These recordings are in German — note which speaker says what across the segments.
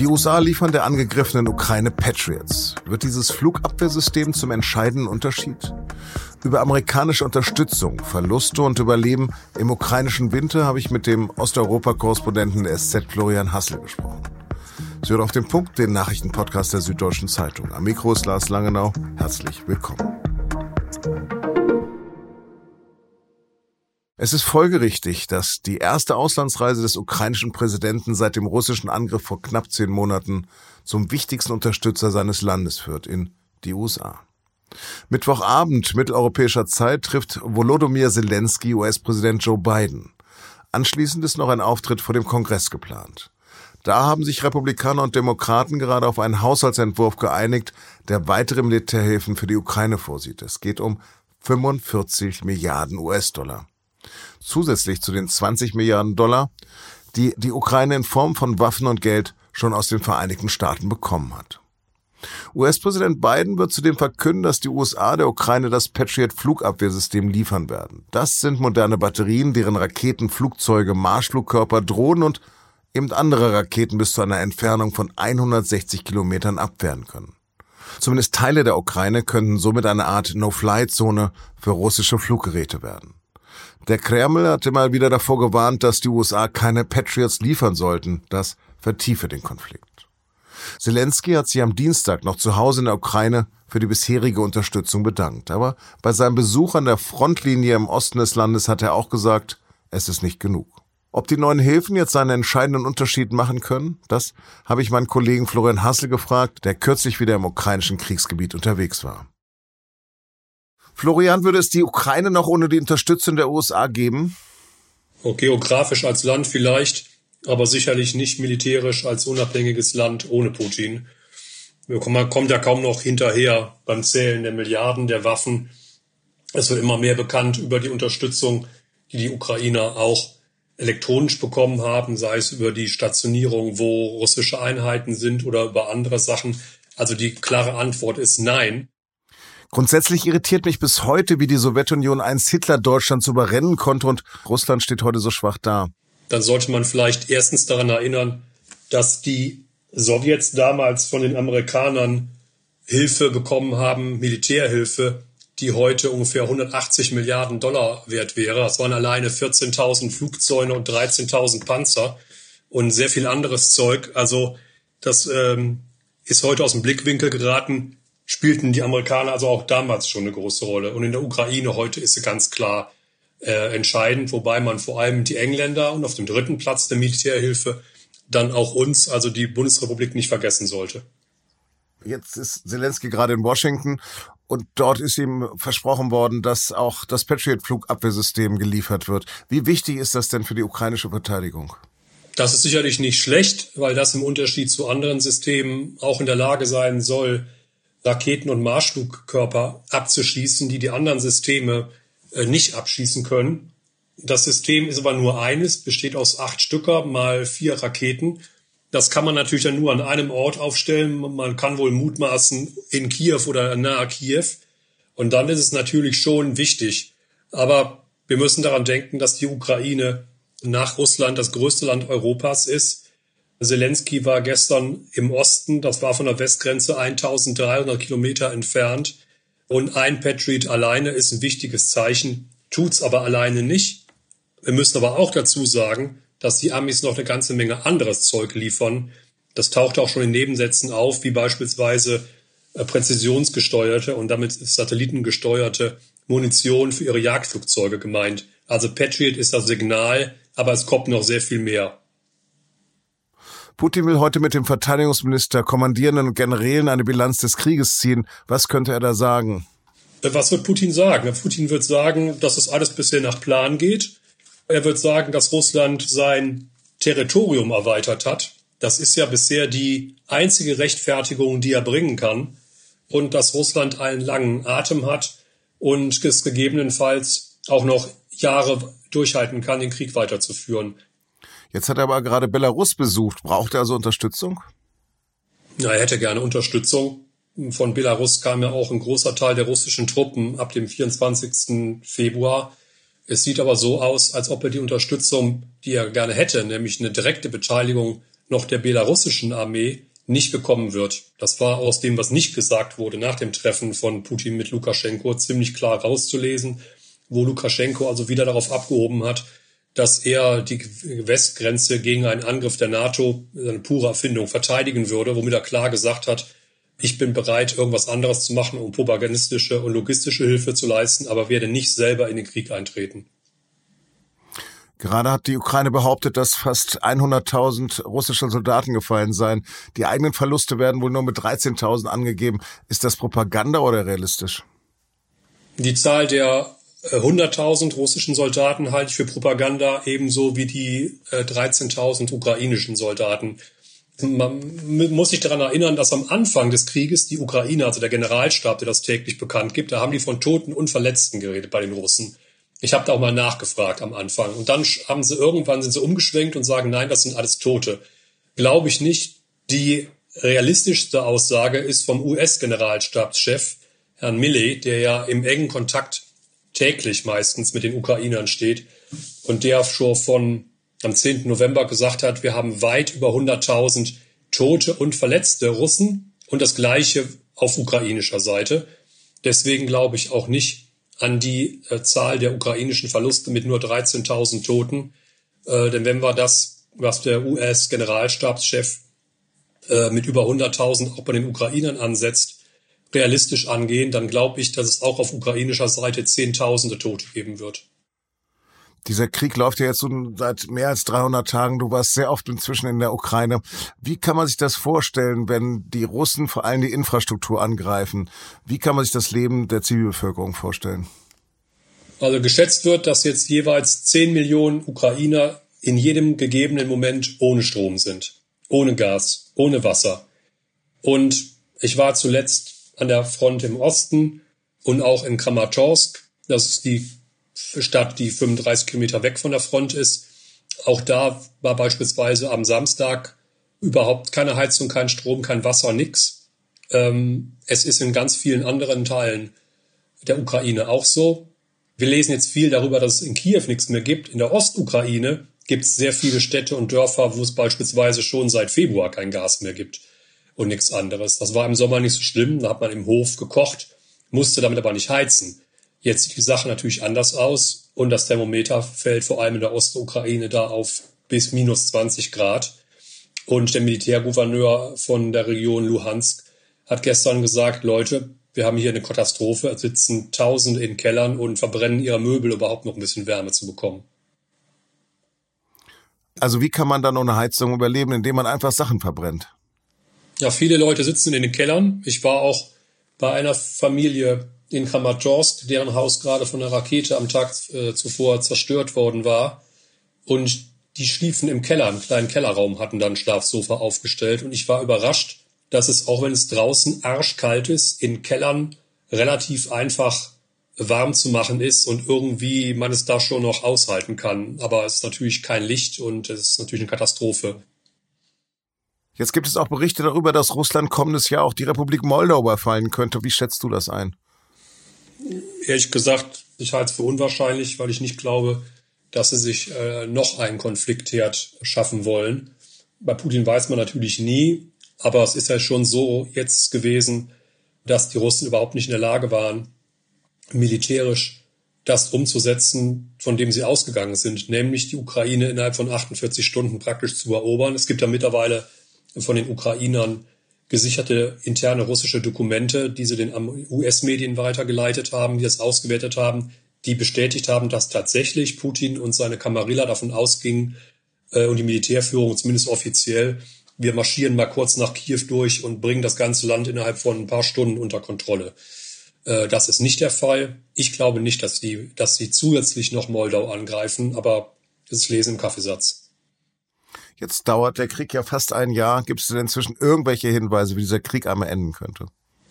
Speaker 1: Die USA liefern der angegriffenen Ukraine Patriots. Wird dieses Flugabwehrsystem zum entscheidenden Unterschied? Über amerikanische Unterstützung, Verluste und Überleben im ukrainischen Winter habe ich mit dem Osteuropa-Korrespondenten der SZ Florian Hassel gesprochen. Sie hört auf den Punkt den Nachrichtenpodcast der Süddeutschen Zeitung. Am Mikro ist Lars Langenau. Herzlich willkommen. Es ist folgerichtig, dass die erste Auslandsreise des ukrainischen Präsidenten seit dem russischen Angriff vor knapp zehn Monaten zum wichtigsten Unterstützer seines Landes führt, in die USA. Mittwochabend mitteleuropäischer Zeit trifft Volodymyr Zelensky US-Präsident Joe Biden. Anschließend ist noch ein Auftritt vor dem Kongress geplant. Da haben sich Republikaner und Demokraten gerade auf einen Haushaltsentwurf geeinigt, der weitere Militärhilfen für die Ukraine vorsieht. Es geht um 45 Milliarden US-Dollar zusätzlich zu den 20 Milliarden Dollar, die die Ukraine in Form von Waffen und Geld schon aus den Vereinigten Staaten bekommen hat. US-Präsident Biden wird zudem verkünden, dass die USA der Ukraine das Patriot-Flugabwehrsystem liefern werden. Das sind moderne Batterien, deren Raketen, Flugzeuge, Marschflugkörper, Drohnen und eben andere Raketen bis zu einer Entfernung von 160 Kilometern abwehren können. Zumindest Teile der Ukraine könnten somit eine Art No-Fly-Zone für russische Fluggeräte werden. Der Kreml hatte mal wieder davor gewarnt, dass die USA keine Patriots liefern sollten. Das vertiefe den Konflikt. Zelensky hat sich am Dienstag noch zu Hause in der Ukraine für die bisherige Unterstützung bedankt. Aber bei seinem Besuch an der Frontlinie im Osten des Landes hat er auch gesagt, es ist nicht genug. Ob die neuen Hilfen jetzt einen entscheidenden Unterschied machen können, das habe ich meinen Kollegen Florian Hassel gefragt, der kürzlich wieder im ukrainischen Kriegsgebiet unterwegs war. Florian, würde es die Ukraine noch ohne die Unterstützung der USA geben?
Speaker 2: Oh, geografisch als Land vielleicht, aber sicherlich nicht militärisch als unabhängiges Land ohne Putin. Man kommt ja kaum noch hinterher beim Zählen der Milliarden der Waffen. Es wird immer mehr bekannt über die Unterstützung, die die Ukrainer auch elektronisch bekommen haben, sei es über die Stationierung, wo russische Einheiten sind oder über andere Sachen. Also die klare Antwort ist nein.
Speaker 1: Grundsätzlich irritiert mich bis heute, wie die Sowjetunion einst Hitler-Deutschland überrennen konnte und Russland steht heute so schwach da.
Speaker 2: Dann sollte man vielleicht erstens daran erinnern, dass die Sowjets damals von den Amerikanern Hilfe bekommen haben, Militärhilfe, die heute ungefähr 180 Milliarden Dollar wert wäre. Das waren alleine 14.000 Flugzeuge und 13.000 Panzer und sehr viel anderes Zeug. Also das ähm, ist heute aus dem Blickwinkel geraten spielten die Amerikaner also auch damals schon eine große Rolle. Und in der Ukraine heute ist sie ganz klar äh, entscheidend, wobei man vor allem die Engländer und auf dem dritten Platz der Militärhilfe dann auch uns, also die Bundesrepublik, nicht vergessen sollte.
Speaker 1: Jetzt ist Zelensky gerade in Washington und dort ist ihm versprochen worden, dass auch das Patriot-Flugabwehrsystem geliefert wird. Wie wichtig ist das denn für die ukrainische Verteidigung?
Speaker 2: Das ist sicherlich nicht schlecht, weil das im Unterschied zu anderen Systemen auch in der Lage sein soll, Raketen- und Marschflugkörper abzuschießen, die die anderen Systeme äh, nicht abschießen können. Das System ist aber nur eines, besteht aus acht Stücker mal vier Raketen. Das kann man natürlich dann nur an einem Ort aufstellen. Man kann wohl mutmaßen in Kiew oder nahe Kiew. Und dann ist es natürlich schon wichtig. Aber wir müssen daran denken, dass die Ukraine nach Russland das größte Land Europas ist Zelensky war gestern im Osten, das war von der Westgrenze 1300 Kilometer entfernt. Und ein Patriot alleine ist ein wichtiges Zeichen, tut's aber alleine nicht. Wir müssen aber auch dazu sagen, dass die Amis noch eine ganze Menge anderes Zeug liefern. Das taucht auch schon in Nebensätzen auf, wie beispielsweise äh, präzisionsgesteuerte und damit satellitengesteuerte Munition für ihre Jagdflugzeuge gemeint. Also Patriot ist das Signal, aber es kommt noch sehr viel mehr.
Speaker 1: Putin will heute mit dem Verteidigungsminister, Kommandierenden und Generälen eine Bilanz des Krieges ziehen. Was könnte er da sagen?
Speaker 2: Was wird Putin sagen? Putin wird sagen, dass es alles bisher nach Plan geht. Er wird sagen, dass Russland sein Territorium erweitert hat. Das ist ja bisher die einzige Rechtfertigung, die er bringen kann. Und dass Russland einen langen Atem hat und es gegebenenfalls auch noch Jahre durchhalten kann, den Krieg weiterzuführen.
Speaker 1: Jetzt hat er aber gerade Belarus besucht. Braucht er also Unterstützung?
Speaker 2: Ja, er hätte gerne Unterstützung. Von Belarus kam ja auch ein großer Teil der russischen Truppen ab dem 24. Februar. Es sieht aber so aus, als ob er die Unterstützung, die er gerne hätte, nämlich eine direkte Beteiligung noch der belarussischen Armee nicht bekommen wird. Das war aus dem, was nicht gesagt wurde nach dem Treffen von Putin mit Lukaschenko, ziemlich klar rauszulesen, wo Lukaschenko also wieder darauf abgehoben hat, dass er die Westgrenze gegen einen Angriff der NATO, eine pure Erfindung, verteidigen würde, womit er klar gesagt hat, ich bin bereit, irgendwas anderes zu machen, um propagandistische und logistische Hilfe zu leisten, aber werde nicht selber in den Krieg eintreten.
Speaker 1: Gerade hat die Ukraine behauptet, dass fast 100.000 russische Soldaten gefallen seien. Die eigenen Verluste werden wohl nur mit 13.000 angegeben. Ist das Propaganda oder realistisch?
Speaker 2: Die Zahl der 100.000 äh, russischen Soldaten halte ich für Propaganda, ebenso wie die 13.000 äh, ukrainischen Soldaten. Man muss sich daran erinnern, dass am Anfang des Krieges die Ukraine, also der Generalstab, der das täglich bekannt gibt, da haben die von Toten und Verletzten geredet bei den Russen. Ich habe da auch mal nachgefragt am Anfang. Und dann haben sie irgendwann sind sie umgeschwenkt und sagen, nein, das sind alles Tote. Glaube ich nicht. Die realistischste Aussage ist vom US-Generalstabschef, Herrn Milley, der ja im engen Kontakt täglich meistens mit den Ukrainern steht und der schon von am 10. November gesagt hat, wir haben weit über 100.000 Tote und verletzte Russen und das Gleiche auf ukrainischer Seite. Deswegen glaube ich auch nicht, an die äh, Zahl der ukrainischen Verluste mit nur 13.000 Toten. Äh, denn wenn wir das, was der US-Generalstabschef äh, mit über 100.000 auch bei den Ukrainern ansetzt, realistisch angehen, dann glaube ich, dass es auch auf ukrainischer Seite Zehntausende Tote geben wird.
Speaker 1: Dieser Krieg läuft ja jetzt seit mehr als 300 Tagen. Du warst sehr oft inzwischen in der Ukraine. Wie kann man sich das vorstellen, wenn die Russen vor allem die Infrastruktur angreifen? Wie kann man sich das Leben der Zivilbevölkerung vorstellen?
Speaker 2: Also geschätzt wird, dass jetzt jeweils 10 Millionen Ukrainer in jedem gegebenen Moment ohne Strom sind, ohne Gas, ohne Wasser. Und ich war zuletzt an der Front im Osten und auch in Kramatorsk. Das ist die Stadt, die 35 Kilometer weg von der Front ist. Auch da war beispielsweise am Samstag überhaupt keine Heizung, kein Strom, kein Wasser, nix. Ähm, es ist in ganz vielen anderen Teilen der Ukraine auch so. Wir lesen jetzt viel darüber, dass es in Kiew nichts mehr gibt. In der Ostukraine gibt es sehr viele Städte und Dörfer, wo es beispielsweise schon seit Februar kein Gas mehr gibt und nichts anderes. Das war im Sommer nicht so schlimm. Da hat man im Hof gekocht, musste damit aber nicht heizen. Jetzt sieht die Sache natürlich anders aus und das Thermometer fällt vor allem in der Ostukraine da auf bis minus 20 Grad. Und der Militärgouverneur von der Region Luhansk hat gestern gesagt, Leute, wir haben hier eine Katastrophe, es sitzen Tausende in Kellern und verbrennen ihre Möbel, überhaupt noch ein bisschen Wärme zu bekommen.
Speaker 1: Also wie kann man dann ohne Heizung überleben, indem man einfach Sachen verbrennt?
Speaker 2: Ja, viele Leute sitzen in den Kellern. Ich war auch bei einer Familie in Kramatorsk, deren Haus gerade von einer Rakete am Tag äh, zuvor zerstört worden war. Und die schliefen im Keller, einen kleinen Kellerraum, hatten dann Schlafsofa aufgestellt. Und ich war überrascht, dass es, auch wenn es draußen arschkalt ist, in Kellern relativ einfach warm zu machen ist und irgendwie man es da schon noch aushalten kann. Aber es ist natürlich kein Licht und es ist natürlich eine Katastrophe.
Speaker 1: Jetzt gibt es auch Berichte darüber, dass Russland kommendes Jahr auch die Republik Moldau überfallen könnte. Wie schätzt du das ein?
Speaker 2: Ehrlich gesagt, ich halte es für unwahrscheinlich, weil ich nicht glaube, dass sie sich äh, noch einen Konfliktherd schaffen wollen. Bei Putin weiß man natürlich nie, aber es ist ja schon so jetzt gewesen, dass die Russen überhaupt nicht in der Lage waren, militärisch das umzusetzen, von dem sie ausgegangen sind, nämlich die Ukraine innerhalb von 48 Stunden praktisch zu erobern. Es gibt ja mittlerweile von den Ukrainern gesicherte interne russische Dokumente, die sie den US-Medien weitergeleitet haben, die das ausgewertet haben, die bestätigt haben, dass tatsächlich Putin und seine Kamarilla davon ausgingen äh, und die Militärführung zumindest offiziell, wir marschieren mal kurz nach Kiew durch und bringen das ganze Land innerhalb von ein paar Stunden unter Kontrolle. Äh, das ist nicht der Fall. Ich glaube nicht, dass die, dass sie zusätzlich noch Moldau angreifen, aber das Lesen im Kaffeesatz.
Speaker 1: Jetzt dauert der Krieg ja fast ein Jahr. Gibt es denn inzwischen irgendwelche Hinweise, wie dieser Krieg einmal enden könnte?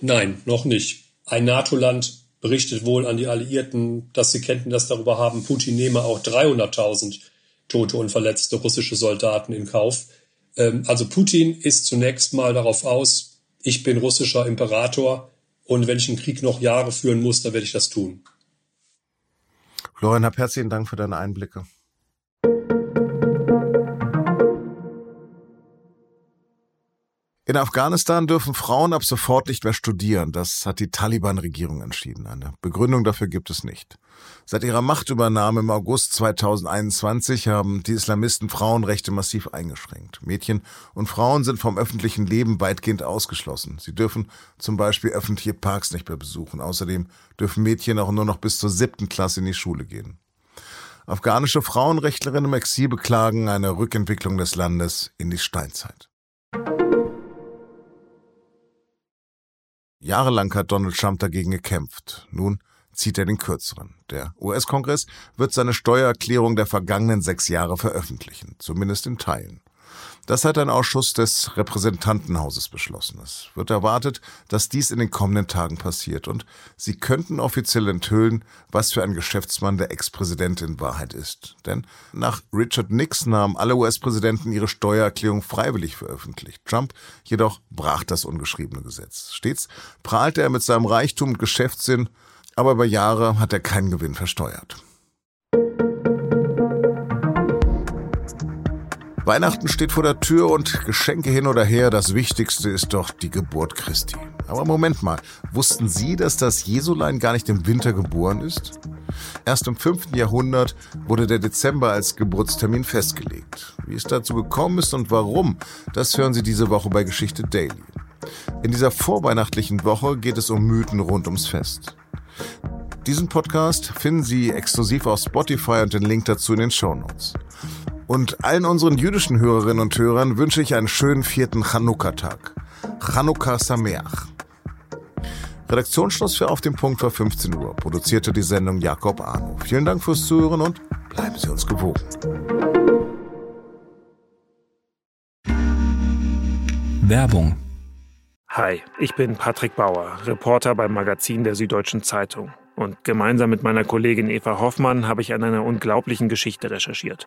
Speaker 2: Nein, noch nicht. Ein NATO-Land berichtet wohl an die Alliierten, dass sie Kenntnis darüber haben, Putin nehme auch 300.000 tote und verletzte russische Soldaten in Kauf. Ähm, also Putin ist zunächst mal darauf aus, ich bin russischer Imperator und wenn ich einen Krieg noch Jahre führen muss, dann werde ich das tun.
Speaker 1: Florian, hab herzlichen Dank für deine Einblicke. In Afghanistan dürfen Frauen ab sofort nicht mehr studieren. Das hat die Taliban-Regierung entschieden. Eine Begründung dafür gibt es nicht. Seit ihrer Machtübernahme im August 2021 haben die Islamisten Frauenrechte massiv eingeschränkt. Mädchen und Frauen sind vom öffentlichen Leben weitgehend ausgeschlossen. Sie dürfen zum Beispiel öffentliche Parks nicht mehr besuchen. Außerdem dürfen Mädchen auch nur noch bis zur siebten Klasse in die Schule gehen. Afghanische Frauenrechtlerinnen im Exil beklagen eine Rückentwicklung des Landes in die Steinzeit. Jahrelang hat Donald Trump dagegen gekämpft. Nun zieht er den kürzeren. Der US-Kongress wird seine Steuererklärung der vergangenen sechs Jahre veröffentlichen, zumindest in Teilen. Das hat ein Ausschuss des Repräsentantenhauses beschlossen. Es wird erwartet, dass dies in den kommenden Tagen passiert und sie könnten offiziell enthüllen, was für ein Geschäftsmann der Ex-Präsident in Wahrheit ist. Denn nach Richard Nixon haben alle US-Präsidenten ihre Steuererklärung freiwillig veröffentlicht. Trump jedoch brach das ungeschriebene Gesetz. Stets prahlte er mit seinem Reichtum und Geschäftssinn, aber über Jahre hat er keinen Gewinn versteuert. Weihnachten steht vor der Tür und Geschenke hin oder her, das Wichtigste ist doch die Geburt Christi. Aber Moment mal, wussten Sie, dass das Jesulein gar nicht im Winter geboren ist? Erst im 5. Jahrhundert wurde der Dezember als Geburtstermin festgelegt. Wie es dazu gekommen ist und warum, das hören Sie diese Woche bei Geschichte Daily. In dieser vorweihnachtlichen Woche geht es um Mythen rund ums Fest. Diesen Podcast finden Sie exklusiv auf Spotify und den Link dazu in den Show Notes. Und allen unseren jüdischen Hörerinnen und Hörern wünsche ich einen schönen vierten Chanukka-Tag. Chanukka Sameach. Redaktionsschluss für Auf dem Punkt war 15 Uhr. Produzierte die Sendung Jakob Arno. Vielen Dank fürs Zuhören und bleiben Sie uns gewogen.
Speaker 3: Werbung.
Speaker 4: Hi, ich bin Patrick Bauer, Reporter beim Magazin der Süddeutschen Zeitung. Und gemeinsam mit meiner Kollegin Eva Hoffmann habe ich an einer unglaublichen Geschichte recherchiert.